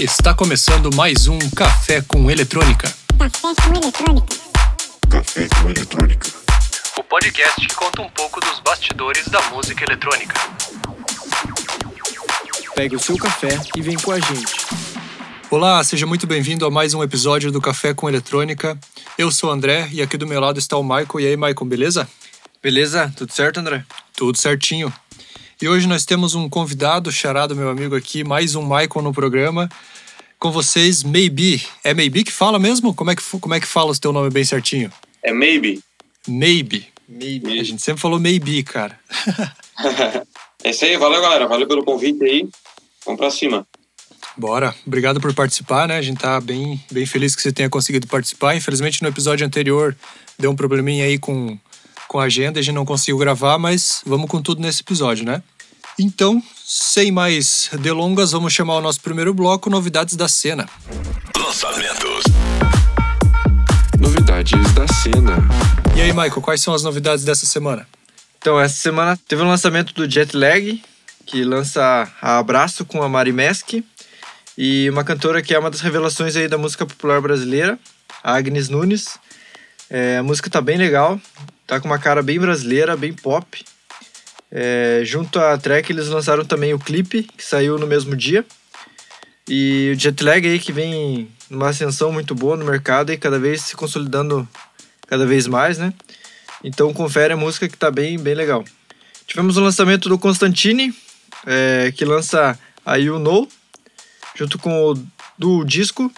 Está começando mais um Café com Eletrônica. Café com eletrônica. Café com eletrônica. O podcast que conta um pouco dos bastidores da música eletrônica. Pegue o seu café e vem com a gente. Olá, seja muito bem-vindo a mais um episódio do Café com Eletrônica. Eu sou o André e aqui do meu lado está o Michael. E aí, Michael, beleza? Beleza? Tudo certo, André? Tudo certinho. E hoje nós temos um convidado, charado meu amigo aqui, mais um Michael no programa. Com vocês, Maybe. É Maybe que fala mesmo? Como é que, como é que fala o teu nome bem certinho? É maybe. Maybe. Maybe. A gente sempre falou Maybe, cara. é isso aí, valeu galera, valeu pelo convite aí. Vamos pra cima. Bora. Obrigado por participar, né? A gente tá bem, bem feliz que você tenha conseguido participar. Infelizmente, no episódio anterior deu um probleminha aí com, com a agenda, a gente não conseguiu gravar, mas vamos com tudo nesse episódio, né? Então, sem mais delongas, vamos chamar o nosso primeiro bloco, Novidades da Cena. Lançamentos. Novidades da cena. E aí, Michael, quais são as novidades dessa semana? Então, essa semana teve o lançamento do Jet Lag, que lança a Abraço com a Mari Mesk, e uma cantora que é uma das revelações aí da música popular brasileira, a Agnes Nunes. É, a música tá bem legal, tá com uma cara bem brasileira, bem pop. É, junto à track, eles lançaram também o clipe, que saiu no mesmo dia. E o Jet Lag aí que vem numa ascensão muito boa no mercado e cada vez se consolidando cada vez mais, né? Então confere a música que tá bem, bem legal. Tivemos o lançamento do Constantine, é, que lança a You Know, junto com o do disco.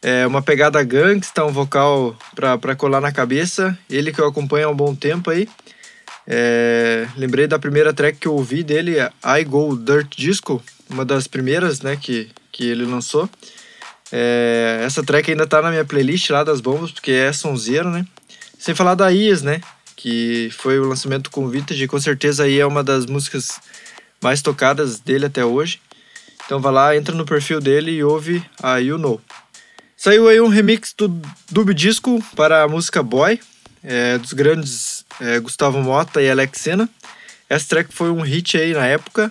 É uma pegada gangsta, um vocal pra, pra colar na cabeça. Ele que eu acompanho há um bom tempo aí. É, lembrei da primeira track que eu ouvi dele, I Go Dirt Disco, uma das primeiras, né, que, que ele lançou. É, essa track ainda tá na minha playlist lá das bombas, porque é sonzeiro, né? Sem falar da Ias, né? Que foi o lançamento com Vintage, com certeza aí é uma das músicas mais tocadas dele até hoje. Então vai lá, entra no perfil dele e ouve a You Know. Saiu aí um remix do Dub Disco para a música Boy, é, dos grandes é, Gustavo Mota e Alex Sena. Essa track foi um hit aí na época,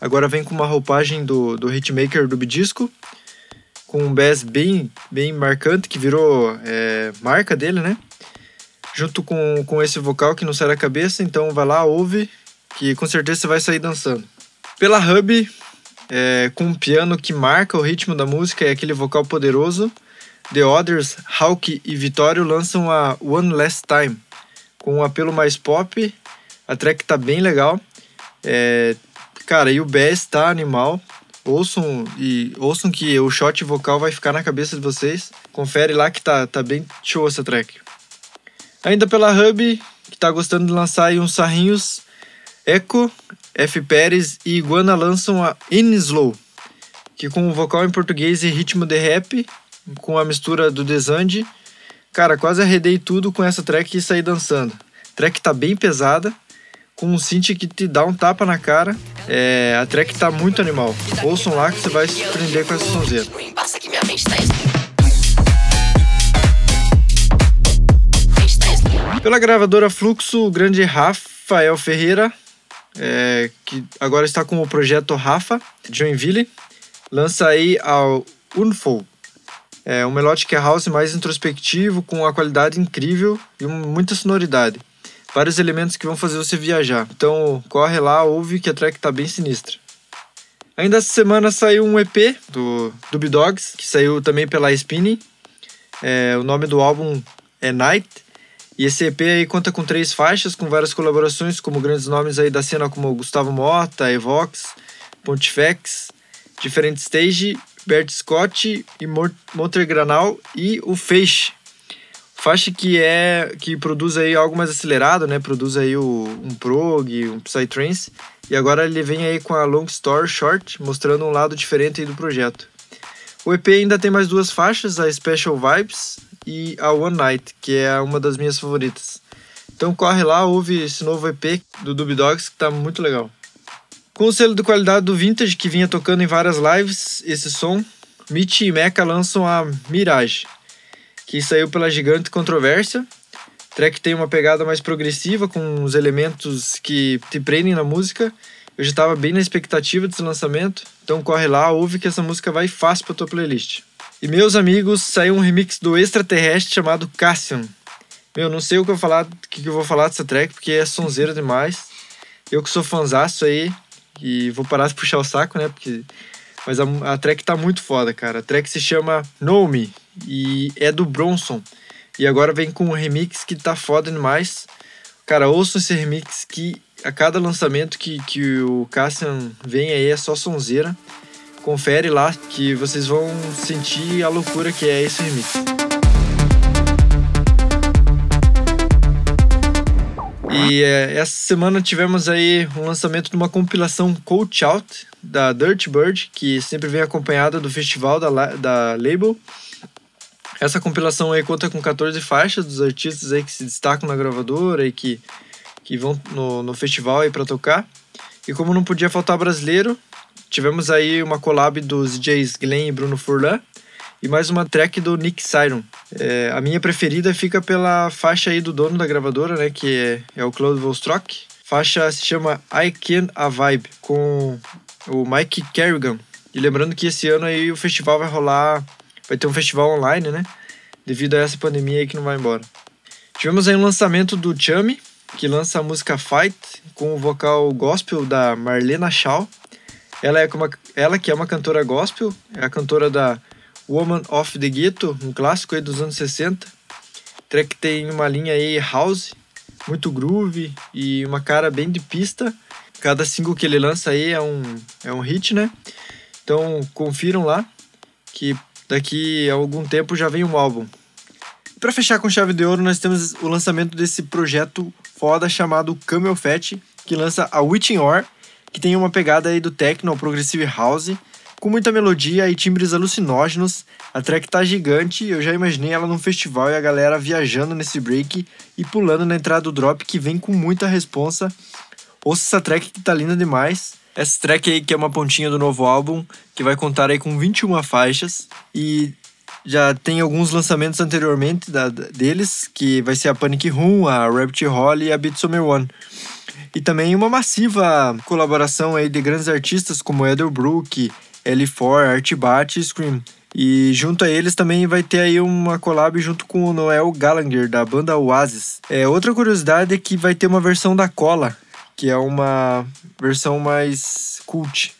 agora vem com uma roupagem do, do hitmaker Dub Disco, com um bass bem, bem marcante, que virou é, marca dele, né? Junto com, com esse vocal que não sai da cabeça, então vai lá, ouve, que com certeza você vai sair dançando. Pela Hub, é, com um piano que marca o ritmo da música e aquele vocal poderoso, The Others, Hawk e Vitório lançam a One Last Time, com um apelo mais pop. A track tá bem legal. É, cara, e o bass tá animal. Ouçam e ouçam que o shot vocal vai ficar na cabeça de vocês. Confere lá que tá, tá bem show essa track. Ainda pela Hub, que tá gostando de lançar aí uns sarrinhos, Echo, F. Pérez e Iguana lançam a In Slow, que com vocal em português e ritmo de rap, com a mistura do Desande, cara, quase arredei tudo com essa track e saí dançando. track tá bem pesada, com um synth que te dá um tapa na cara. É, a track tá muito animal. Ouçam lá que você vai se surpreender com essa sonzeira. Pela gravadora Fluxo, o grande Rafael Ferreira, é, que agora está com o projeto Rafa, de Joinville, lança aí ao Unfold. É um melodic house mais introspectivo, com uma qualidade incrível e muita sonoridade. Vários elementos que vão fazer você viajar. Então corre lá, ouve que a track tá bem sinistra. Ainda essa semana saiu um EP do Dub Dogs, que saiu também pela Spinning. É, o nome do álbum é Night. E esse EP aí conta com três faixas, com várias colaborações, como grandes nomes aí da cena como Gustavo Mota, Evox, Pontifex, Different Stage, Bert Scott e Monter Granal e o Feixe. Faixa que é que produz aí algo mais acelerado, né? Produz aí o, um prog, um psytrance. E agora ele vem aí com a Long Story Short, mostrando um lado diferente do projeto. O EP ainda tem mais duas faixas, a Special Vibes e a One Night, que é uma das minhas favoritas. Então corre lá, ouve esse novo EP do Dub Dogs que tá muito legal. Com o selo de qualidade do Vintage que vinha tocando em várias lives, esse som, Mitch e Mecha lançam a Mirage, que saiu pela Gigante Controvérsia. O track tem uma pegada mais progressiva, com os elementos que te prendem na música Eu já tava bem na expectativa desse lançamento, então corre lá, ouve que essa música vai fácil pra tua playlist. E meus amigos, saiu um remix do extraterrestre chamado Cassian. Meu, não sei o que eu, vou falar, que eu vou falar dessa track, porque é sonzeira demais. Eu que sou fanzaço aí, e vou parar de puxar o saco, né? Porque... Mas a, a track tá muito foda, cara. A track se chama Know Me e é do Bronson. E agora vem com um remix que tá foda demais. Cara, ouçam esse remix que a cada lançamento que, que o Cassian vem aí é só sonzeira. Confere lá que vocês vão sentir a loucura que é esse remix. E é, essa semana tivemos aí um lançamento de uma compilação Coach Out da Dirt Bird, que sempre vem acompanhada do festival da, da Label. Essa compilação aí conta com 14 faixas dos artistas aí que se destacam na gravadora e que, que vão no, no festival aí para tocar. E como não podia faltar brasileiro, tivemos aí uma collab dos DJs Glenn e Bruno Furlan e mais uma track do Nick Siron. É, a minha preferida fica pela faixa aí do dono da gravadora, né, que é, é o Claude Volstrock. Faixa se chama I Can A Vibe, com o Mike Kerrigan. E lembrando que esse ano aí o festival vai rolar, vai ter um festival online, né, devido a essa pandemia aí que não vai embora. Tivemos aí um lançamento do Chami, que lança a música Fight, com o vocal gospel da Marlena Shaw. Ela, é uma, ela que é uma cantora gospel, é a cantora da Woman of the Ghetto, um clássico aí dos anos 60. Track tem uma linha aí house, muito groove e uma cara bem de pista. Cada single que ele lança aí é um, é um hit, né? Então confiram lá que daqui a algum tempo já vem um álbum. Para fechar com chave de ouro, nós temos o lançamento desse projeto foda chamado Camel Fat, que lança a Witching Hour, que tem uma pegada aí do techno progressive house com muita melodia e timbres alucinógenos, a track tá gigante, eu já imaginei ela num festival e a galera viajando nesse break e pulando na entrada do drop que vem com muita responsa. Ouça essa track que tá linda demais. Essa track aí que é uma pontinha do novo álbum, que vai contar aí com 21 faixas e já tem alguns lançamentos anteriormente da, deles, que vai ser a Panic Room, a Rabbit Hall e a Summer One. E também uma massiva colaboração aí de grandes artistas como Edel Brook, L4, Artbat Scream. E junto a eles também vai ter aí uma collab junto com o Noel Gallagher, da banda Oasis. É, outra curiosidade é que vai ter uma versão da Cola, que é uma versão mais cult.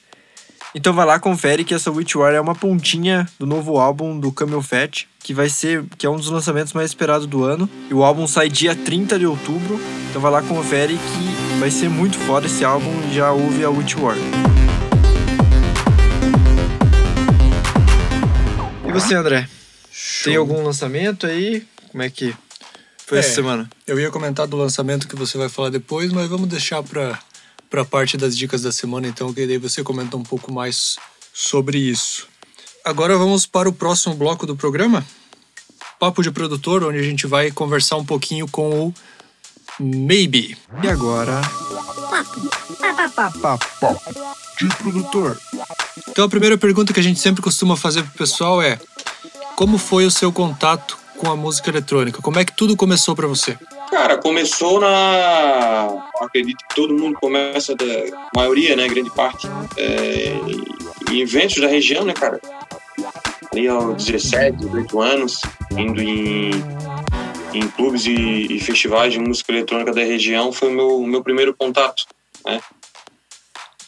Então vai lá, confere que essa Witch War é uma pontinha do novo álbum do Camel Fat, que vai ser, que é um dos lançamentos mais esperados do ano. E o álbum sai dia 30 de outubro. Então vai lá, confere que vai ser muito foda esse álbum e já ouve a Witch War. E você, André? Show. Tem algum lançamento aí? Como é que foi É. essa semana? Eu ia comentar do lançamento que você vai falar depois, mas vamos deixar para para parte das dicas da semana, então, que daí você comenta um pouco mais sobre isso. Agora vamos para o próximo bloco do programa, Papo de Produtor, onde a gente vai conversar um pouquinho com o Maybe. E agora? De produtor. Então a primeira pergunta que a gente sempre costuma fazer pro pessoal é: como foi o seu contato com a música eletrônica? Como é que tudo começou para você? Cara, começou na. Acredito que todo mundo começa, da a maioria, né? Grande parte, é, em eventos da região, né, cara? Ali aos 17, 18 anos, indo em, em clubes e, e festivais de música eletrônica da região, foi o meu, meu primeiro contato, né?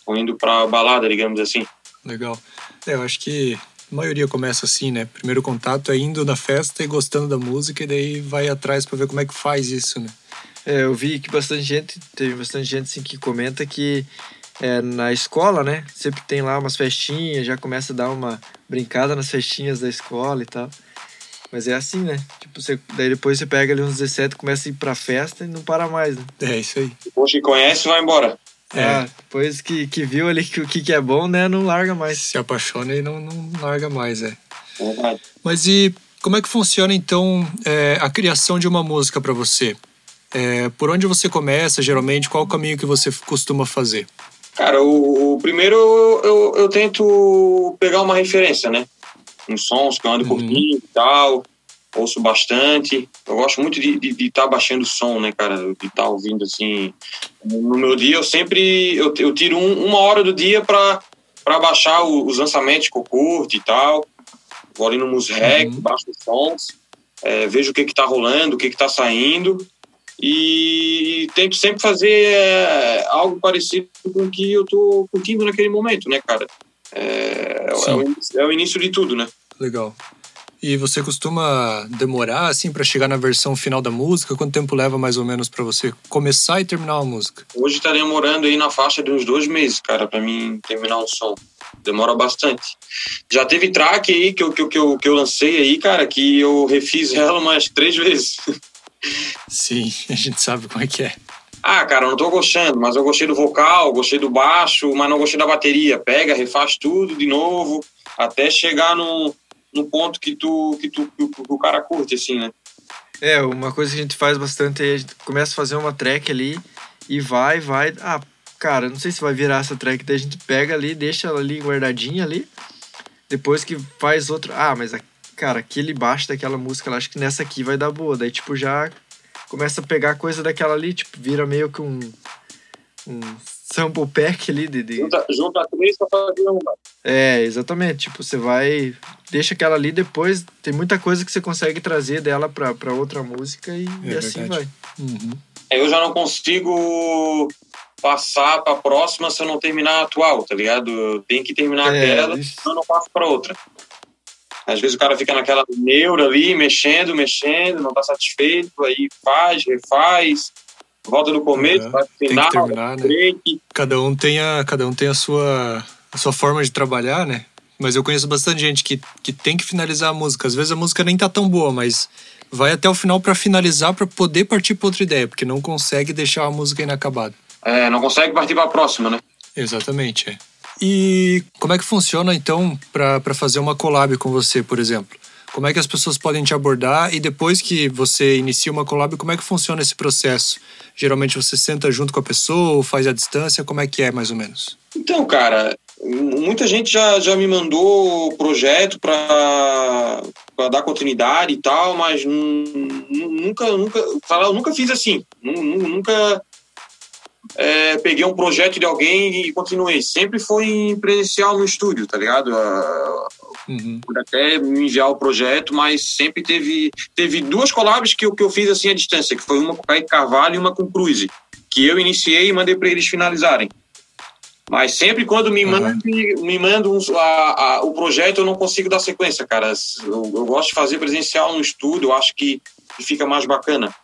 Foi indo pra balada, digamos assim. Legal. É, eu acho que a maioria começa assim, né? Primeiro contato é indo na festa e gostando da música e daí vai atrás para ver como é que faz isso, né? É, eu vi que bastante gente, teve bastante gente assim, que comenta que é, na escola, né? Sempre tem lá umas festinhas, já começa a dar uma brincada nas festinhas da escola e tal. Mas é assim, né? Tipo, você, daí depois você pega ali uns 17, começa a ir pra festa e não para mais, né? É isso aí. Depois que conhece, vai embora. É. Ah, depois que, que viu ali que o que, que é bom, né? Não larga mais. Se apaixona e não, não larga mais, é. Verdade. Mas e como é que funciona então é, a criação de uma música para você? É, por onde você começa, geralmente? Qual o caminho que você costuma fazer? Cara, o, o primeiro eu, eu, eu tento pegar uma referência, né? Uns sons que eu ando Uhum. curtindo e tal. Ouço bastante. Eu gosto muito de estar tá baixando o som, né, cara? De estar tá ouvindo assim. No meu dia, eu sempre eu, eu tiro um, uma hora do dia para para baixar o, os lançamentos que eu curto e tal. Vou ali no Musrec, uhum. baixo os sons, é, vejo o que que tá rolando, o que que tá saindo e tento sempre fazer é, algo parecido com o que eu tô curtindo naquele momento, né, cara? É, é, o, é o início de tudo, né? Legal. E você costuma demorar assim para chegar na versão final da música? Quanto tempo leva mais ou menos para você começar e terminar uma música? Hoje está demorando aí na faixa de uns dois meses, cara, para mim terminar um som. Demora bastante. Já teve track aí que eu, que, eu, que, eu, que eu lancei aí, cara, que eu refiz ela umas três vezes. Sim, a gente sabe como é que é. Ah, cara, eu não tô gostando, mas eu gostei do vocal, gostei do baixo, mas não gostei da bateria. Pega, refaz tudo de novo, até chegar no, no ponto que tu, que tu que o cara curte, assim, né? É, uma coisa que a gente faz bastante é a gente começa a fazer uma track ali e vai, vai. Ah, cara, não sei se vai virar essa track, daí a gente pega ali, deixa ela ali guardadinha ali. Depois que faz outro. Ah, mas cara, aquele baixo daquela música, acho que nessa aqui vai dar boa. Daí, tipo, já começa a pegar coisa daquela ali, tipo, vira meio que um. um sample pack ali de. de... Junta, junta três pra fazer uma. É, exatamente. Tipo, você vai. Deixa aquela ali depois. Tem muita coisa que você consegue trazer dela pra, pra outra música e, é e assim vai. Uhum. Eu já não consigo passar pra próxima se eu não terminar a atual, tá ligado? Tem que terminar é, aquela, isso. senão eu não passo pra outra. Às vezes o cara fica naquela neura ali, mexendo, mexendo, não tá satisfeito, aí faz, refaz, volta no começo, vai pro final, terminar, né? Cada um tem a, cada um tem a sua, a sua forma de trabalhar, né? Mas eu conheço bastante gente que, que tem que finalizar a música. Às vezes a música nem tá tão boa, mas vai até o final para finalizar, para poder partir para outra ideia, porque não consegue deixar a música inacabada. É, não consegue partir para a próxima, né? Exatamente, é. E como é que funciona então para fazer uma collab com você, por exemplo? Como é que as pessoas podem te abordar e depois que você inicia uma collab, como é que funciona esse processo? Geralmente você senta junto com a pessoa faz à distância? Como é que é mais ou menos? Então, cara, muita gente já, já me mandou projeto para dar continuidade e tal, mas nunca, nunca, eu nunca fiz assim. Nunca é, peguei um projeto de alguém e continuei. Sempre foi em presencial no estúdio, tá ligado? Uhum. até me enviar o projeto, mas sempre teve teve duas collabs que eu, que eu fiz assim à distância, que foi uma com o Kaique Carvalho e uma com o Cruise, que eu iniciei e mandei para eles finalizarem. Mas sempre quando me mandam, me mandam a, a, o projeto, eu não consigo dar sequência, cara. Eu, eu gosto de fazer presencial no estúdio, eu acho que, que fica mais bacana.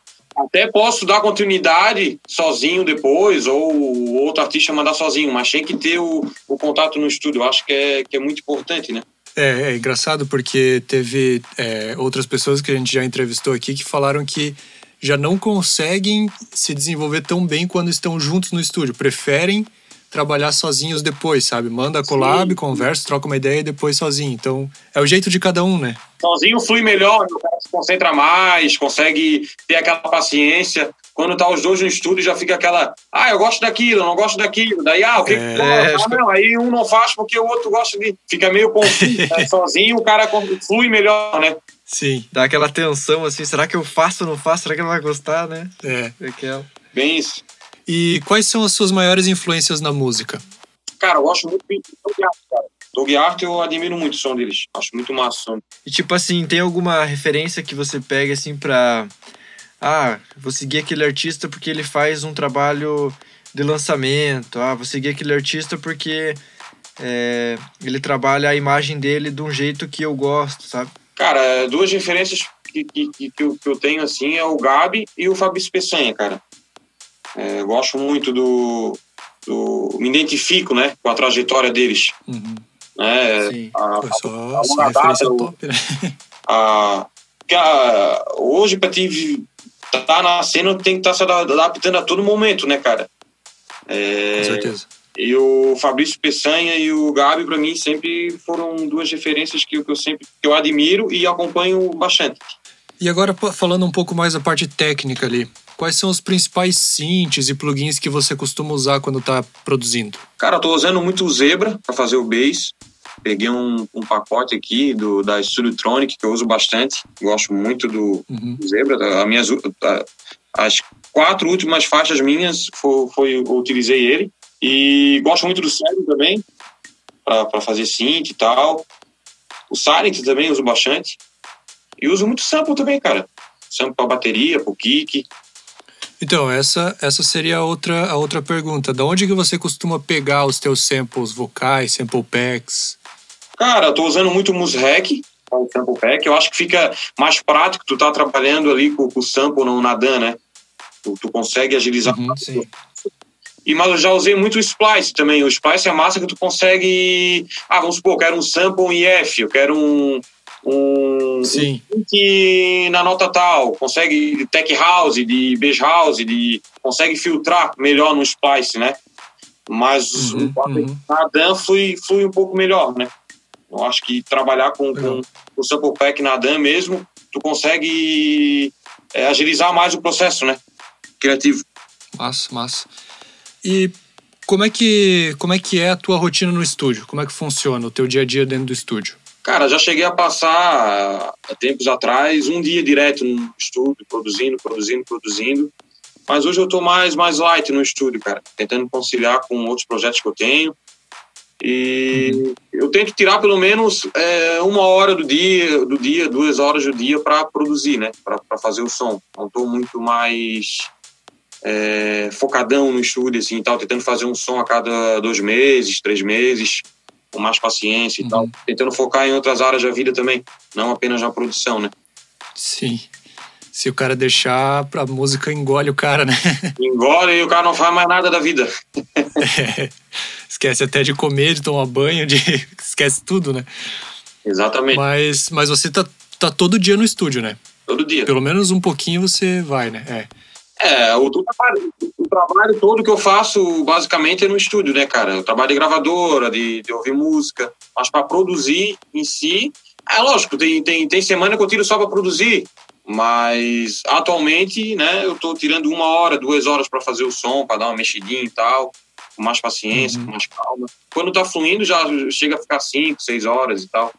Até posso dar continuidade sozinho depois, ou outro artista mandar sozinho, mas tem que ter o, o contato no estúdio. Eu acho que é, que é muito importante, né? É, é engraçado porque teve é, outras pessoas que a gente já entrevistou aqui que falaram que já não conseguem se desenvolver tão bem quando estão juntos no estúdio. Preferem trabalhar sozinhos depois, sabe? Manda collab, Sim. conversa, troca uma ideia e depois sozinho. Então, é o jeito de cada um, né? Sozinho flui melhor, o cara se concentra mais, consegue ter aquela paciência. Quando tá os dois no estúdio, já fica aquela, ah, eu gosto daquilo, não gosto daquilo. Daí, ah, o que é... que ah, não, aí um não faz porque o outro gosta de. Fica meio confuso. né? Sozinho o cara flui melhor, né? Sim, dá aquela tensão assim, será que eu faço ou não faço? Será que ele vai gostar, né? É. Aquela. Bem isso. E quais são as suas maiores influências na música? Cara, eu gosto muito de Doug Art, cara. Doug Art, eu admiro muito o som deles. Acho muito massa. E tipo assim, tem alguma referência que você pega assim pra. Ah, vou seguir aquele artista porque ele faz um trabalho de lançamento. Ah, vou seguir aquele artista porque é, ele trabalha a imagem dele de um jeito que eu gosto, sabe? Cara, duas referências que, que, que, eu, que eu tenho assim é o Gabi e o Fabrício Peçanha, cara. É, gosto muito do, do, Me identifico né, com a trajetória deles. Uhum. Né, Sim. A, a, só, a, a data, top, né? a, a, hoje, para ti estar tá na cena, tem que estar tá se adaptando a todo momento, né, cara? É, com certeza. E o Fabrício Peçanha e o Gabi, para mim, sempre foram duas referências que, que eu sempre que eu admiro e acompanho bastante. E agora, falando um pouco mais da parte técnica ali, quais são os principais synths e plugins que você costuma usar quando está produzindo? Cara, eu tô usando muito o Zebra para fazer o bass. peguei um, um pacote aqui do, da Studiotronic, que eu uso bastante. Gosto muito do, Uhum. do Zebra. A minhas, a- as quatro últimas faixas minhas foi, foi eu utilizei ele. E gosto muito do Silent também, para fazer synth e tal. O Silent também uso bastante. E uso muito sample também, cara. Sample para bateria, para kick. Então, essa, essa seria a outra, a outra pergunta. Da onde que você costuma pegar os teus samples vocais, sample packs? Cara, eu tô usando muito o Musrec, o sample pack. Eu acho que fica mais prático tu tá trabalhando ali com, com o sample no Nadan, né? Tu, tu consegue agilizar. Uhum, sim. E, mas eu já usei muito o Splice também. O Splice é massa que tu consegue... Ah, vamos supor, eu quero um sample em F, eu quero um... um Sim. que na nota tal, consegue de tech house, de bass house, de consegue filtrar melhor no Splice, né? Mas Uhum, o uhum. Flui, flui um pouco melhor, né? Eu acho que trabalhar com, com o sample pack Nadan mesmo, tu consegue é, agilizar mais o processo, né? Criativo. Massa, massa. E como é que como é que é a tua rotina no estúdio? Como é que funciona o teu dia a dia dentro do estúdio? Cara, já cheguei a passar, há tempos atrás, um dia direto no estúdio, produzindo, produzindo, produzindo. Mas hoje eu tô mais, mais light no estúdio, cara. Tentando conciliar com outros projetos que eu tenho. E eu tento tirar pelo menos é, uma hora do dia, do dia, duas horas do dia para produzir, né? Para fazer o som. Não tô muito mais é, focadão no estúdio, assim, tal. Tentando fazer um som a cada dois meses, três meses com mais paciência e tal. Tentando focar em outras áreas da vida também, não apenas na produção, né? Sim. Se o cara deixar, a música engole o cara, né? Engole e o cara não faz mais nada da vida. Esquece até de comer, de tomar banho, de esquece tudo, né? Exatamente, Mas, mas você tá, tá todo dia no estúdio, né? todo dia. Pelo menos um pouquinho você vai, né? É. É, o, trabalho, o trabalho todo que eu faço basicamente é no estúdio, né, cara? Eu trabalho de gravadora, de, de ouvir música, mas para produzir em si, é lógico, tem, tem, tem semana que eu tiro só para produzir, mas atualmente, né, eu tô tirando uma hora, duas horas para fazer o som, para dar uma mexidinha e tal, com mais paciência, Uhum. com mais calma. Quando tá fluindo, já chega a ficar cinco, seis horas e tal.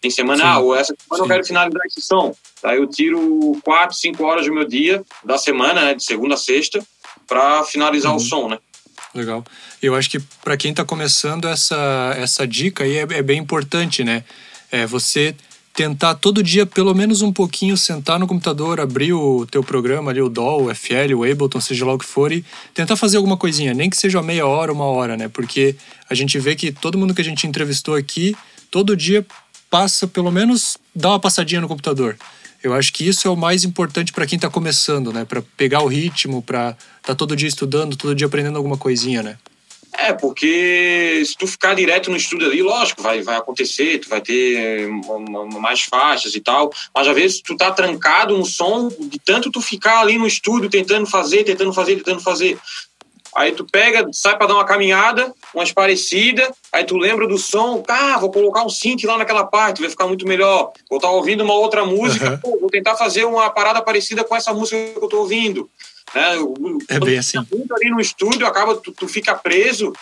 Tem semana, Sim. ah, ou essa semana eu Sim. quero finalizar esse som. Daí eu tiro quatro, cinco horas do meu dia, da semana, né, de segunda a sexta, para finalizar Uhum. o som, né? Legal. Eu acho que para quem está começando essa, essa dica aí é, é bem importante, né? É você tentar todo dia, pelo menos um pouquinho, sentar no computador, abrir o teu programa ali, o DAW, o FL, o Ableton, seja lá o que for, e tentar fazer alguma coisinha, nem que seja meia hora, uma hora, né? Porque a gente vê que todo mundo que a gente entrevistou aqui, todo dia passa, pelo menos, dá uma passadinha no computador. Eu acho que isso é o mais importante para quem está começando, né? Para pegar o ritmo, para tá todo dia estudando, todo dia aprendendo alguma coisinha, né? É, porque se tu ficar direto no estúdio ali, lógico, vai, vai acontecer, tu vai ter uma- uma- mais faixas e tal, mas às vezes tu tá trancado no som, de tanto tu ficar ali no estúdio tentando fazer, tentando fazer, tentando fazer. Aí tu pega, sai pra dar uma caminhada, umas parecidas, aí tu lembra do som, ah, vou colocar um synth lá naquela parte, vai ficar muito melhor. Vou estar ouvindo uma outra música, Aham. pô, vou tentar fazer uma parada parecida com essa música que eu tô ouvindo. Né? É bem assim. muito ali no estúdio, acaba, tu, tu fica preso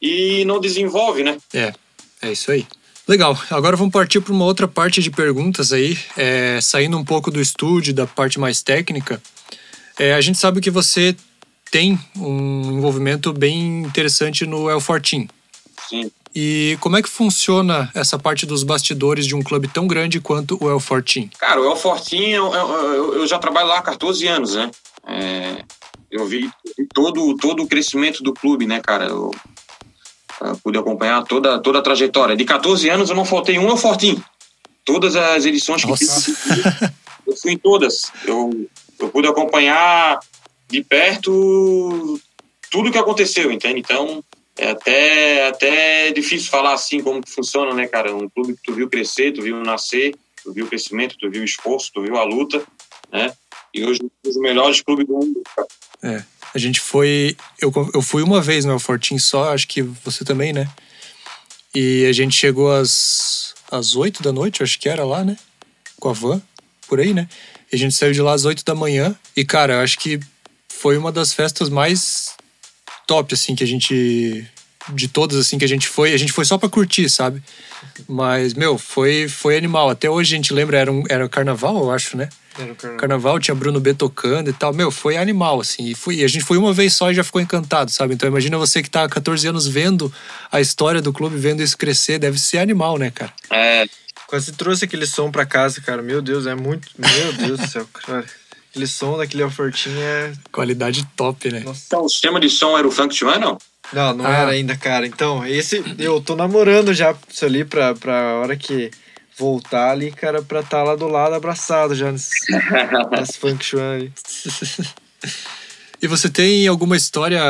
e não desenvolve, né? É, é isso aí. Legal, agora vamos partir para uma outra parte de perguntas aí, é, saindo um pouco do estúdio, da parte mais técnica. É, a gente sabe que você tem um envolvimento bem interessante no El Fortin. Sim. E como é que funciona essa parte dos bastidores de um clube tão grande quanto o El Fortin? Cara, o El Fortin, eu, eu, eu já trabalho lá há 14 anos, né? É, eu vi todo, todo o crescimento do clube, né, cara? Eu, eu pude acompanhar toda, toda a trajetória. De 14 anos eu não faltei um El Fortin. Todas as edições que Nossa. eu fui em todas. Eu, eu pude acompanhar de perto tudo que aconteceu, entende? Então, é até, até difícil falar assim como que funciona, né, cara? Um clube que tu viu crescer, tu viu nascer, tu viu o crescimento, tu viu o esforço, tu viu a luta, né? E hoje um dos melhores clubes do mundo, cara. É, a gente foi. Eu, eu fui uma vez no El Fortin só, acho que você também, né? E a gente chegou às, às 8 da noite, acho que era lá, né? Com a van, por aí, né? E a gente saiu de lá às 8 da manhã. E, cara, acho que foi uma das festas mais top, assim, que a gente. De todas, assim, que a gente foi. A gente foi só pra curtir, sabe? Mas, meu, foi, foi animal. Até hoje a gente lembra, era, um, era carnaval, eu acho, né? Era o carnaval. Carnaval, tinha Bruno B tocando e tal. Meu, foi animal, assim. E, fui, e a gente foi uma vez só e já ficou encantado, sabe? Então imagina você que tá há 14 anos vendo a história do clube, vendo isso crescer. Deve ser animal, né, cara? É, Quase trouxe aquele som pra casa, cara. Meu Deus, é muito. Meu Deus do céu, cara. Aquele som daquele Alfortinho é. Qualidade top, né? Nossa. então o sistema de som era o Funk Chuan, não? Não, não Ah. era ainda, cara. Então, esse. Eu tô namorando já isso ali pra, pra hora que voltar ali, cara, pra estar lá do lado abraçado já nesse, nesse funk chuan aí. E você tem alguma história,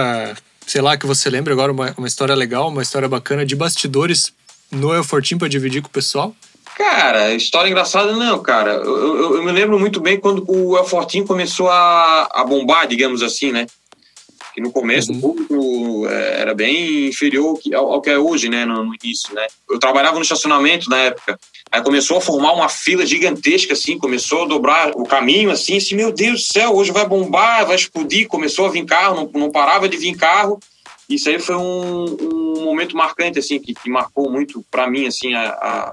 sei lá, que você lembra agora, uma, uma história legal, uma história bacana de bastidores no El Fortim pra dividir com o pessoal? Cara, história engraçada não, cara. Eu, eu- eu me lembro muito bem quando o El Fortin começou a, a bombar, digamos assim, né? Que no começo Uhum. o público eh, era bem inferior ao que- ao, que é hoje, né? No, no início, né? Eu trabalhava no estacionamento na época. Aí começou a formar uma fila gigantesca, assim, começou a dobrar o caminho, assim, assim, meu Deus do céu, hoje vai bombar, vai explodir. Começou a vir carro, não, não parava de vir carro. Isso aí foi um, um momento marcante, assim, que, que marcou muito pra mim, assim, a, a-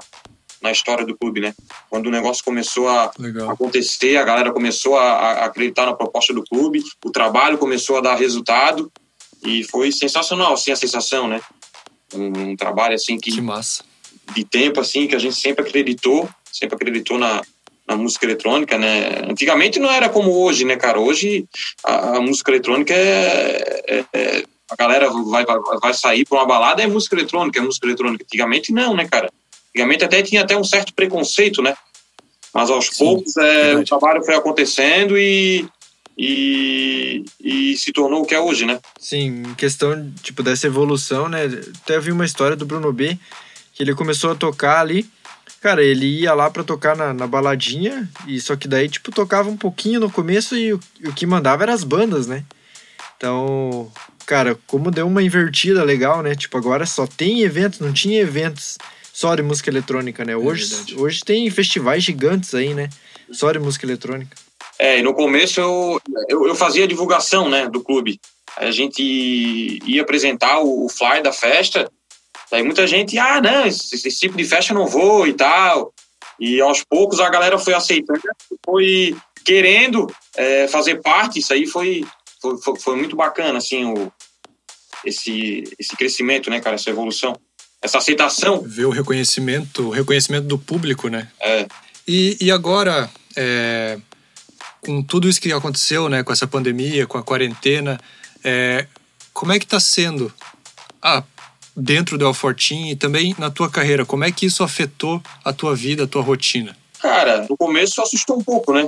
na história do clube, né? Quando o negócio começou a Legal. acontecer, a galera começou a, a acreditar na proposta do clube, o trabalho começou a dar resultado e foi sensacional, assim, a sensação, né? Um, um trabalho, assim, que Que massa. de tempo assim que a gente sempre acreditou, sempre acreditou na, na música eletrônica, né? Antigamente não era como hoje, né, cara? Hoje a, a música eletrônica é, é- é- a galera vai, vai, vai sair para uma balada é música eletrônica, é música eletrônica. Antigamente não, né, cara? Antigamente até tinha até um certo preconceito, né? Mas aos Sim, poucos é, o trabalho foi acontecendo e, e, e se tornou o que é hoje, né? Sim, em questão, tipo, dessa evolução, né? Até vi uma história do Bruno B, que ele começou a tocar ali. Cara, ele ia lá pra tocar na, na baladinha, e só que daí, tipo, tocava um pouquinho no começo e o, o que mandava era as bandas, né? Então, cara, como deu uma invertida legal, né? Tipo, agora só tem eventos, não tinha eventos só de música eletrônica, né? Hoje, verdade. hoje tem festivais gigantes aí, né? Só de música eletrônica. É, e no começo eu, eu, eu fazia divulgação, né, do clube. A gente ia apresentar o, o flyer da festa, daí muita gente, ah, não, esse, esse tipo de festa eu não vou e tal. E aos poucos a galera foi aceitando, foi querendo é, fazer parte, isso aí foi, foi, foi, foi muito bacana, assim, o, esse, esse crescimento, né, cara, essa evolução, essa aceitação. Ver o reconhecimento, o reconhecimento do público, né? É, E, e agora, é, com tudo isso que aconteceu, né, com essa pandemia, com a quarentena, é, como é que está sendo ah, dentro do El Fortin e também na tua carreira? Como é que isso afetou a tua vida, a tua rotina? Cara, no começo assustou um pouco, né?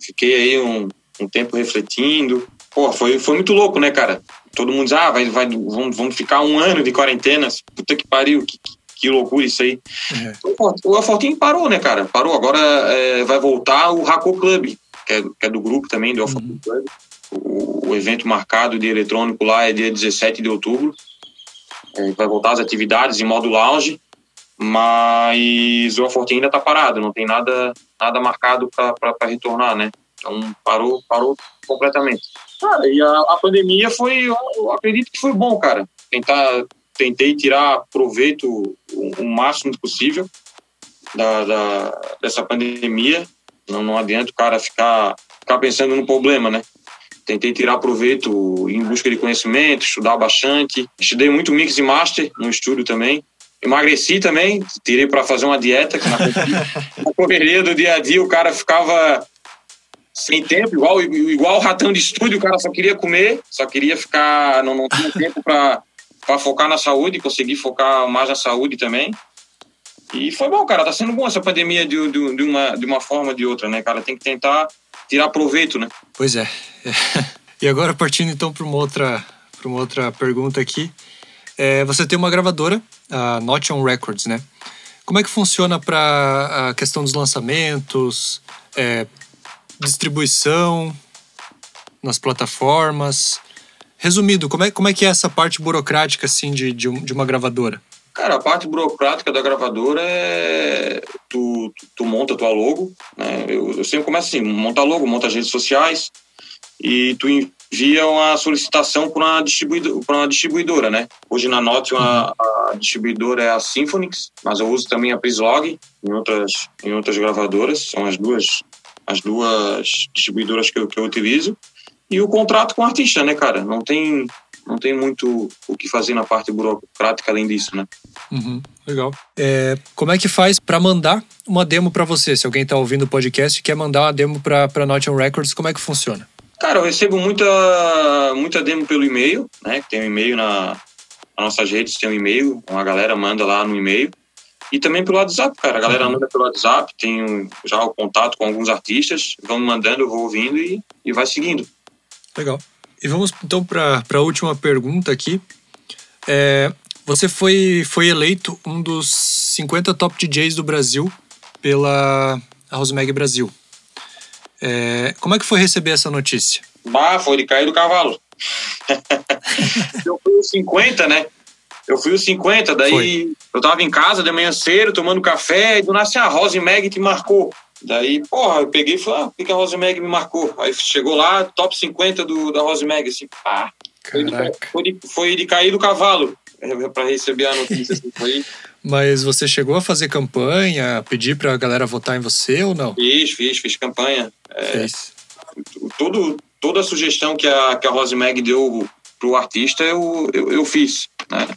Fiquei aí um, um tempo refletindo. Pô, foi, foi muito louco, né, cara? Todo mundo diz, ah, vai, vai, vamos, vamos ficar um ano de quarentena. Puta que pariu, que, que- loucura isso aí. É. O Alfortin parou, né, cara? Parou. Agora é, vai voltar o Raco Club, que é, que é do grupo também, do Alfortin Club. O, o evento marcado de eletrônico lá é dia 17 de outubro. É, vai voltar as atividades em modo lounge, mas o Alfortin ainda tá parado, não tem nada, nada marcado para retornar, né? Então parou, parou completamente. Cara, e a, a pandemia foi, eu, acredito que foi bom, cara. Tentar, tentei tirar proveito o, o máximo possível da, da- dessa pandemia. Não, não adianta o cara ficar, ficar pensando no problema, né? Tentei tirar proveito em busca de conhecimento, estudar bastante. Estudei muito mix e master no estúdio também. Emagreci também, tirei para fazer uma dieta, que na correria do dia a dia o cara ficava sem tempo, igual igual ratão de estúdio, o cara só queria comer, só queria ficar, não, não tinha tempo para focar na saúde, conseguir focar mais na saúde também. E foi bom, cara, tá sendo bom essa pandemia de, de, de uma, de uma forma ou de outra, né, cara? Tem que tentar tirar proveito, né? Pois é. E agora partindo então para uma outra, uma outra pergunta aqui, É, você tem uma gravadora, a Not On Records, né? Como é que funciona para a questão dos lançamentos, é, distribuição nas plataformas? Resumido, como é, como é que é essa parte burocrática assim de, de, de uma gravadora? Cara, a parte burocrática da gravadora é. Tu, tu, tu monta tua logo, né? Eu, eu sempre começo assim: monta logo, monta as redes sociais, e tu, in- via uma solicitação para uma, distribuidor, uma distribuidora, né? Hoje na Note uma, a distribuidora é a Symphonix, mas eu uso também a Prislog em outras, em outras gravadoras, são as duas, as duas distribuidoras que eu, que eu utilizo. E o contrato com o artista, né, cara? Não tem, não tem muito o que fazer na parte burocrática além disso, né? Uhum, legal. É, como é que faz para mandar uma demo para você? Se alguém tá ouvindo o podcast e quer mandar uma demo para para Nottingham Records, como é que funciona? Cara, eu recebo muita, muita demo pelo e-mail, né? Tem um e-mail na, nas nossas redes, tem um e-mail, uma galera manda lá no e-mail. E também pelo WhatsApp, cara. A galera manda pelo WhatsApp, tem já o contato com alguns artistas, vão me mandando, eu vou ouvindo e, e vai seguindo. Legal. E vamos então para a última pergunta aqui. É, você foi, foi eleito um dos 50 top DJs do Brasil pela Rosemag Brasil. É, como é que foi receber essa notícia? Bah, foi de cair do cavalo. eu fui os 50, né? Eu fui os 50, daí foi. eu tava em casa de manhã cedo, tomando café, e do nada assim, a Rose Mag te marcou. Daí, porra, eu peguei e falei, ah, por que a Rose Mag me marcou? Aí chegou lá, top 50 do, da Rose Mag, assim, pá. Foi de, foi, de, foi de cair do cavalo é, para receber a notícia. Assim, foi... Mas você chegou a fazer campanha, pedir para a galera votar em você ou não? Fiz, fiz, fiz campanha. É, Todo, toda a sugestão que a, que a Rose Mag deu pro artista, eu, eu, eu fiz. Né?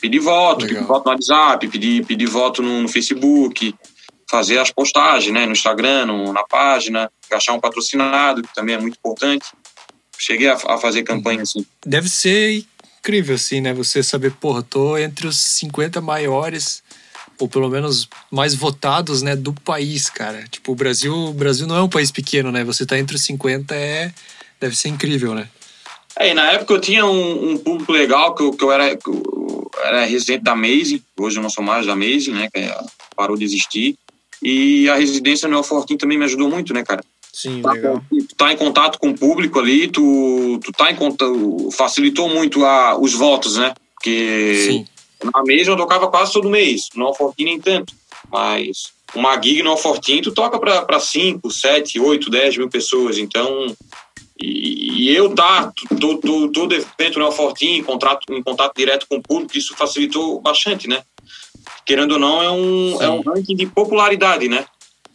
Pedi voto, Legal. pedi voto no WhatsApp, pedi, pedi voto no, no Facebook, fazer as postagens né? no Instagram, no, na página, achar um patrocinado, que também é muito importante. Cheguei a, a fazer campanha assim. Deve ser incrível, assim, né? Você saber, porra, tô entre os 50 maiores ou pelo menos mais votados, né, do país, cara. Tipo, o Brasil, o Brasil não é um país pequeno, né? Você tá entre os 50 é deve ser incrível, né? É, e na época eu tinha um, um público legal que eu, que eu era que eu era residente da Maze, hoje eu não sou mais da Maze, né, que parou de existir. E a residência no El Fortin também me ajudou muito, né, cara? Sim, tá, legal. Tu tá em contato com o público ali, tu, tu tá em contato, facilitou muito a, os votos, né? Porque Sim na mesma eu tocava quase todo mês, no Alfortim nem tanto, mas uma gig no Alfortim tu toca para 5, 7, 8, 10 mil pessoas, então e, e eu tá todo, todo evento no Alfortim em contato, em contato direto com o público, isso facilitou bastante, né? Querendo ou não, é um, é um ranking de popularidade, né?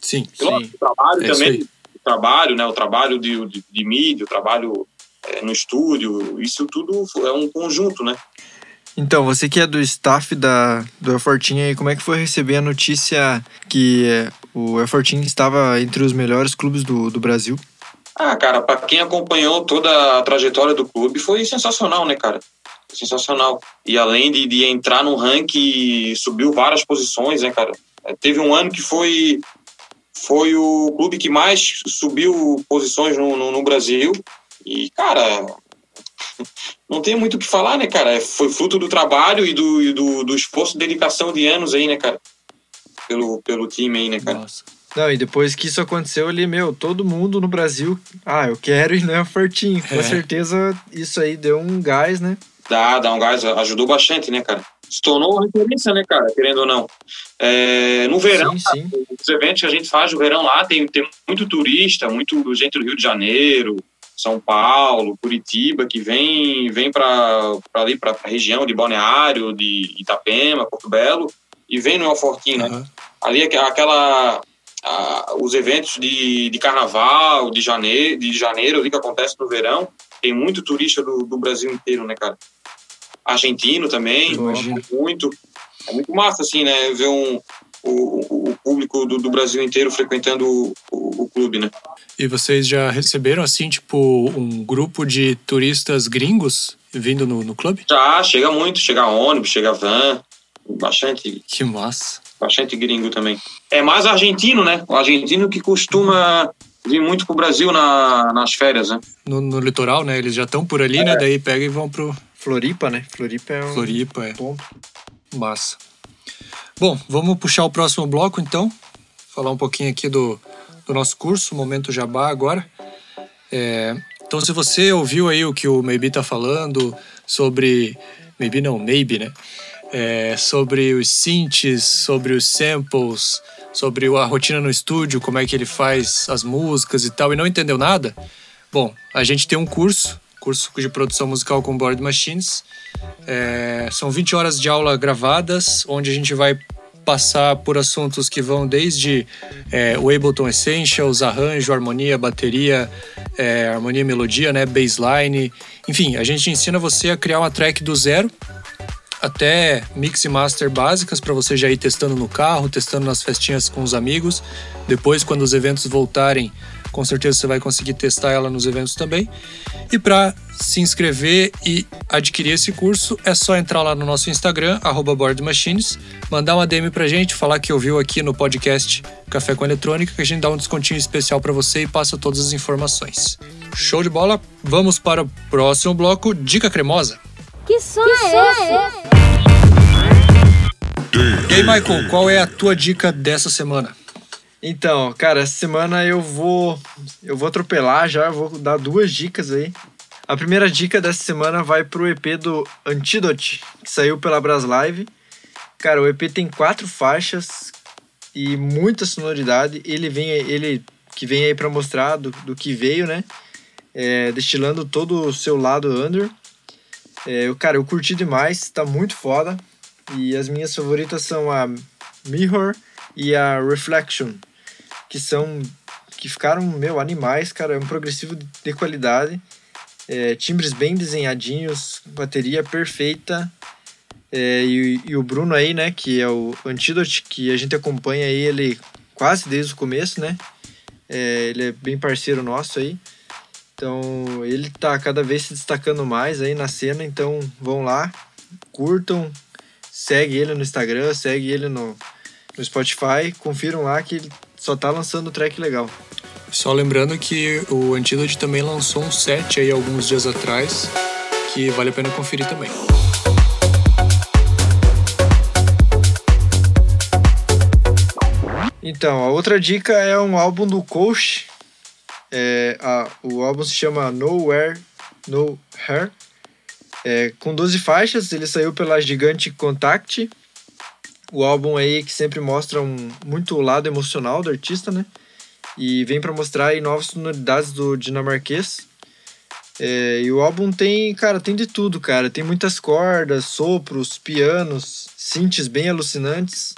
Sim, então, sim. O trabalho é também, o trabalho, né? O trabalho de, de, de mídia, o trabalho é, no estúdio, isso tudo é um conjunto, né? Então, você que é do staff da, do Elfortin aí, como é que foi receber a notícia que o Elfortin estava entre os melhores clubes do, do Brasil? Ah, cara, para quem acompanhou toda a trajetória do clube, foi sensacional, né, cara? Sensacional. E além de, de entrar no ranking, subiu várias posições, né, cara? É, teve um ano que foi, foi o clube que mais subiu posições no, no, no Brasil. E, cara, não tem muito o que falar, né, cara? É, foi fruto do trabalho e do, e do, do esforço e dedicação de anos aí, né, cara? Pelo, pelo time aí, né, cara? Nossa. Não, e depois que isso aconteceu ali, meu, todo mundo no Brasil, ah, eu quero ir no Fortinho. Com é. certeza isso aí deu um gás, né? Dá, dá um gás, ajudou bastante, né, cara? Se tornou uma referência, né, cara, querendo ou não. É, no verão, sim, sim. Cara, os eventos que a gente faz no verão lá, tem, tem muito turista, muito gente do Rio de Janeiro, são Paulo, Curitiba, que vem, vem para ali, para a região de Balneário, de Itapema, Porto Belo, e vem no Alfortim, né? Uhum. Ali aquela. A, os eventos de, de carnaval, de janeiro, de janeiro ali que acontece no verão, tem muito turista do, do Brasil inteiro, né, cara? Argentino também, muito. É muito massa, assim, né? Ver um, o, o público do, do, Brasil inteiro frequentando o, o, o, clube, né? E vocês já receberam, assim, tipo, um grupo de turistas gringos vindo no, no clube? Já, chega muito. Chega ônibus, chega van, bastante. Que massa. Bastante gringo também. É mais argentino, né? O argentino que costuma vir muito pro Brasil na, nas férias, né? No, no litoral, né? Eles já estão por ali, né? é. né? Daí pegam e vão pro... Floripa, né? Floripa é um Floripa, é. ponto. Massa. Bom, vamos puxar o próximo bloco então. Falar um pouquinho aqui do, do nosso curso, Momento Jabá agora. É, então, se você ouviu aí o que o Maybe tá falando sobre. Maybe não, Maybe, né? É, sobre os synths, sobre os samples, sobre a rotina no estúdio, como é que ele faz as músicas e tal, e não entendeu nada, bom, a gente tem um curso curso de produção musical com Board Machines. É, são 20 horas de aula gravadas, onde a gente vai passar por assuntos que vão desde é, o Ableton Essentials, arranjo, harmonia, bateria, é, harmonia melodia, né, baseline. Enfim, a gente ensina você a criar uma track do zero até mix e master básicas para você já ir testando no carro, testando nas festinhas com os amigos. Depois, quando os eventos voltarem, com certeza você vai conseguir testar ela nos eventos também. E para se inscrever e adquirir esse curso, é só entrar lá no nosso Instagram, BoardMachines, mandar uma DM pra gente, falar que ouviu aqui no podcast Café com Eletrônica, que a gente dá um descontinho especial para você e passa todas as informações. Show de bola! Vamos para o próximo bloco, Dica Cremosa. Que som, que é, esse? é esse? E aí, Michael, qual é a tua dica dessa semana? Então, cara, essa semana eu vou eu vou atropelar já, vou dar duas dicas aí. A primeira dica dessa semana vai pro EP do Antidote, que saiu pela Braslive. Cara, o EP tem quatro faixas e muita sonoridade. Ele vem ele que vem aí para mostrar do, do que veio, né? É, destilando todo o seu lado under. É, cara, eu curti demais, tá muito foda. E as minhas favoritas são a Mirror e a Reflection, que são que ficaram meu animais, cara, é um progressivo de qualidade, é, timbres bem desenhadinhos, bateria perfeita. É, e, e, o Bruno aí, né, que é o Antidote, que a gente acompanha aí ele quase desde o começo, né? É, ele é bem parceiro nosso aí. Então, ele tá cada vez se destacando mais aí na cena, então vão lá, curtam, segue ele no Instagram, segue ele no, no Spotify, confiram lá que ele só tá lançando track legal. Só lembrando que o Antidote também lançou um set aí alguns dias atrás, que vale a pena conferir também. Então, a outra dica é um álbum do Coach. É, a, o álbum se chama Nowhere, No Hair. É, com 12 faixas, ele saiu pela Gigante Contact. O álbum aí que sempre mostra um, muito o lado emocional do artista, né? E vem para mostrar aí novas sonoridades do dinamarquês. É, e o álbum tem, cara, tem de tudo, cara. Tem muitas cordas, sopros, pianos, synths bem alucinantes.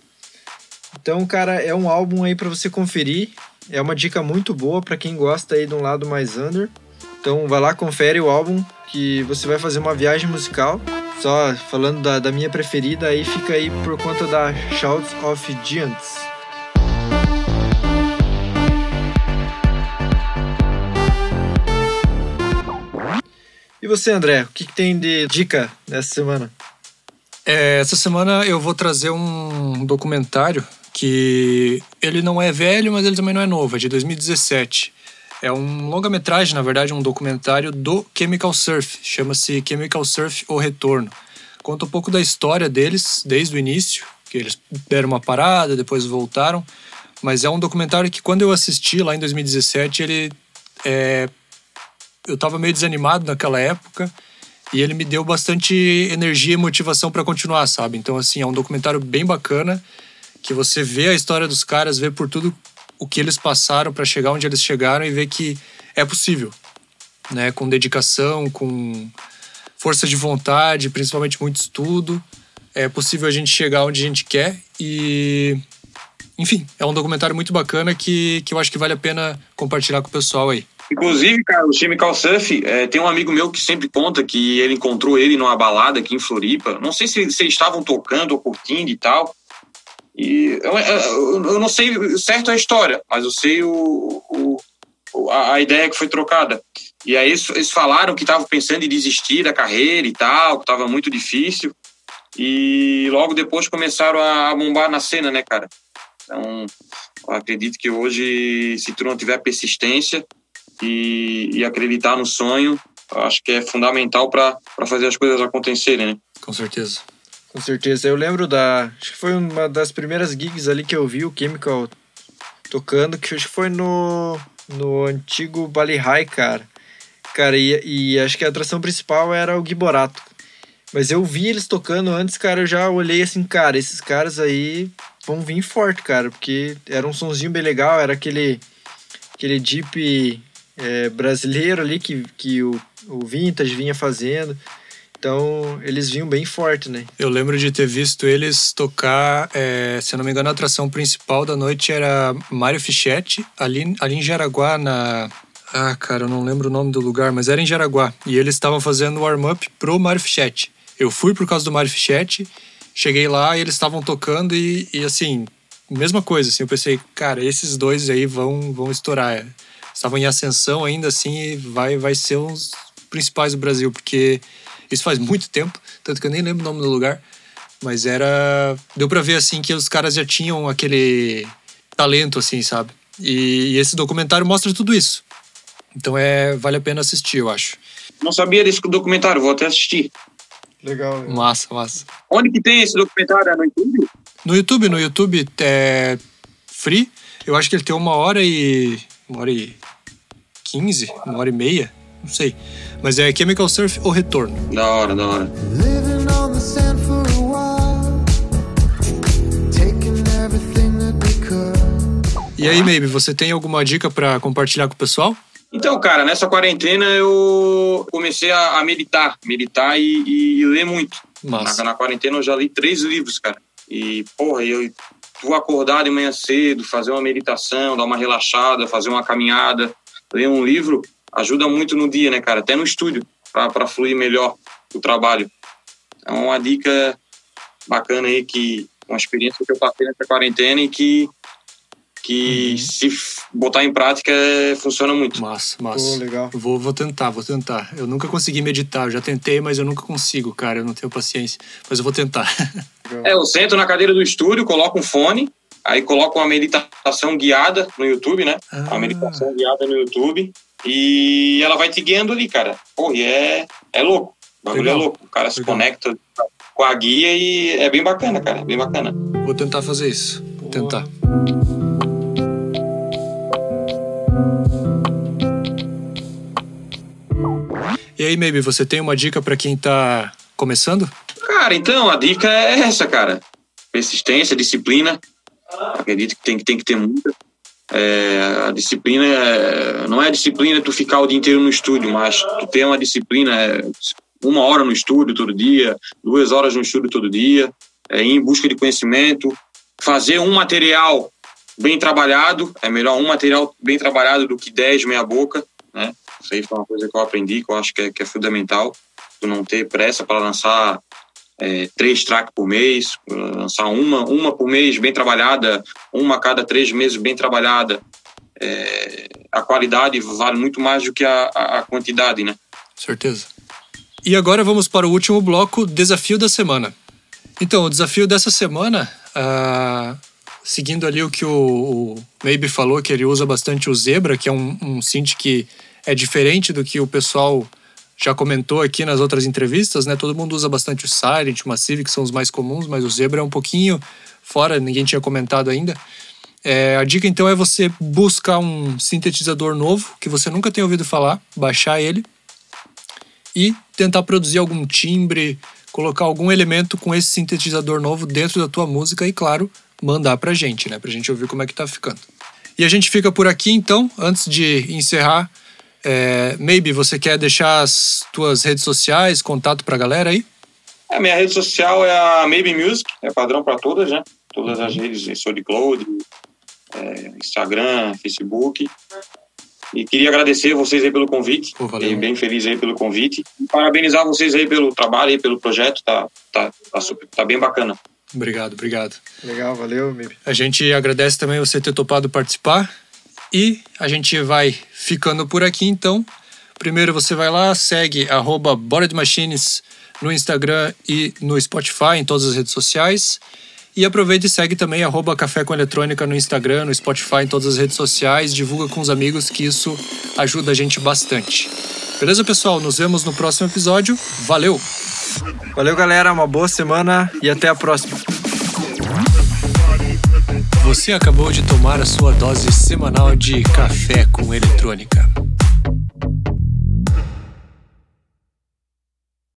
Então, cara, é um álbum aí para você conferir. É uma dica muito boa para quem gosta aí de um lado mais under. Então, vai lá, confere o álbum que você vai fazer uma viagem musical. Só falando da, da minha preferida, aí fica aí por conta da Shouts of Giants. E você, André, o que, que tem de dica nessa semana? É, essa semana eu vou trazer um documentário que ele não é velho, mas ele também não é novo, é de 2017. É um longa-metragem, na verdade, um documentário do Chemical Surf. Chama-se Chemical Surf O Retorno. Conta um pouco da história deles desde o início, que eles deram uma parada, depois voltaram. Mas é um documentário que, quando eu assisti lá em 2017, ele. É... Eu estava meio desanimado naquela época e ele me deu bastante energia e motivação para continuar, sabe? Então, assim, é um documentário bem bacana que você vê a história dos caras, vê por tudo o que eles passaram para chegar onde eles chegaram e ver que é possível, né? Com dedicação, com força de vontade, principalmente muito estudo, é possível a gente chegar onde a gente quer e enfim, é um documentário muito bacana que, que eu acho que vale a pena compartilhar com o pessoal aí. Inclusive, cara, o Chemical Surf, é, tem um amigo meu que sempre conta que ele encontrou ele numa balada aqui em Floripa. Não sei se, eles estavam tocando ou curtindo e tal. E eu, eu, não sei certo a história, mas eu sei o, o a, a, ideia que foi trocada. E aí eles, eles falaram que estavam pensando em desistir da carreira e tal, que estava muito difícil. E logo depois começaram a, bombar na cena, né, cara? Então, acredito que hoje, se tu não tiver persistência e, e acreditar no sonho, acho que é fundamental para fazer as coisas acontecerem, né? Com certeza. Com certeza. Eu lembro da. Acho que foi uma das primeiras gigs ali que eu vi o Chemical tocando, que acho que foi no, no antigo Bali High, cara. Cara, e, e acho que a atração principal era o Giborato. Mas eu vi eles tocando antes, cara, eu já olhei assim, cara, esses caras aí vão vir forte, cara, porque era um sonzinho bem legal, era aquele aquele deep é, brasileiro ali que, que o, o Vintage vinha fazendo. Então, eles vinham bem forte, né? Eu lembro de ter visto eles tocar, é, se eu não me engano, a atração principal da noite era Mário Fichetti, ali, ali em Jaraguá, na. Ah, cara, eu não lembro o nome do lugar, mas era em Jaraguá. E eles estavam fazendo warm-up pro Mário Fichetti. Eu fui por causa do Mário Fichetti, cheguei lá e eles estavam tocando e, e, assim, mesma coisa, assim, eu pensei, cara, esses dois aí vão, vão estourar. Estavam em ascensão ainda, assim, e vai, vai ser uns principais do Brasil, porque isso faz muito tempo, tanto que eu nem lembro o nome do lugar. Mas era. Deu pra ver, assim, que os caras já tinham aquele talento, assim, sabe? E, e esse documentário mostra tudo isso. Então é, vale a pena assistir, eu acho. Não sabia desse documentário, vou até assistir. Legal. Né? Massa, massa. Onde que tem esse documentário? É no YouTube? No YouTube, no YouTube é free. Eu acho que ele tem uma hora e. uma hora e quinze, uma hora e meia, não sei. Mas é Chemical Surf ou Retorno. Da hora, da hora. E aí, Maybe, você tem alguma dica para compartilhar com o pessoal? Então, cara, nessa quarentena eu comecei a, a meditar, meditar e, e, ler muito. Massa. Na, na, quarentena eu já li três livros, cara. E, porra, eu vou acordar de manhã cedo, fazer uma meditação, dar uma relaxada, fazer uma caminhada, ler um livro, ajuda muito no dia, né, cara? Até no estúdio, para fluir melhor o trabalho. É uma dica bacana aí, que uma experiência que eu passei nessa quarentena e que que uhum. se botar em prática funciona muito. Massa, massa. Pô, legal. Vou, vou tentar, vou tentar. Eu nunca consegui meditar, eu já tentei, mas eu nunca consigo, cara. Eu não tenho paciência. Mas eu vou tentar. É, eu sento na cadeira do estúdio, coloco um fone, aí coloco uma meditação guiada no YouTube, né? Ah. Uma meditação guiada no YouTube. E ela vai te guiando ali, cara. E é, é louco. O bagulho é legal. é louco. O cara se legal. conecta com a guia e é bem bacana, cara. É bem bacana. Vou tentar fazer isso. Vou tentar. E aí, Maybe, você tem uma dica para quem tá começando? Cara, então, a dica é essa, cara. Persistência, disciplina. Acredito que tem, tem que ter muita. É, a disciplina é, não é a disciplina tu ficar o dia inteiro no estúdio, mas tu ter uma disciplina é, uma hora no estúdio todo dia, duas horas no estúdio todo dia, é, em busca de conhecimento, fazer um material bem trabalhado, é melhor um material bem trabalhado do que dez meia boca, né? Isso aí foi uma coisa que eu aprendi, que eu acho que é, que é fundamental. Tu não ter pressa para lançar é, três tracks por mês, lançar uma, uma por mês bem trabalhada, uma a cada três meses bem trabalhada. É, a qualidade vale muito mais do que a, a, a quantidade, né? Certeza. E agora vamos para o último bloco, desafio da semana. Então, o desafio dessa semana, uh, seguindo ali o que o, o Maybe falou, que ele usa bastante o Zebra, que é um, um synth que é diferente do que o pessoal já comentou aqui nas outras entrevistas, né? Todo mundo usa bastante o Silent, o Massive, que são os mais comuns, mas o Zebra é um pouquinho fora, ninguém tinha comentado ainda. É, a dica então é você buscar um sintetizador novo que você nunca tenha ouvido falar, baixar ele e tentar produzir algum timbre, colocar algum elemento com esse sintetizador novo dentro da tua música e, claro, mandar pra gente, né? Pra gente ouvir como é que tá ficando. E a gente fica por aqui então, antes de encerrar é, Maybe, você quer deixar as tuas redes sociais, contato pra galera aí? A minha rede social é a Maybe Music, é padrão para todas, né? Todas as redes, SoundCloud, é, Instagram, Facebook. E queria agradecer vocês aí pelo convite. Pô, Fiquei bem feliz aí pelo convite. E parabenizar vocês aí pelo trabalho aí, pelo projeto. Tá, tá, tá, super, tá bem bacana. Obrigado, obrigado. Legal, valeu, Maybe. A gente agradece também você ter topado participar. E a gente vai ficando por aqui então. Primeiro você vai lá, segue arroba Machines no Instagram e no Spotify, em todas as redes sociais. E aproveita e segue também arroba Café com Eletrônica no Instagram, no Spotify, em todas as redes sociais. Divulga com os amigos que isso ajuda a gente bastante. Beleza, pessoal? Nos vemos no próximo episódio. Valeu! Valeu, galera. Uma boa semana e até a próxima. Você acabou de tomar a sua dose semanal de café com eletrônica.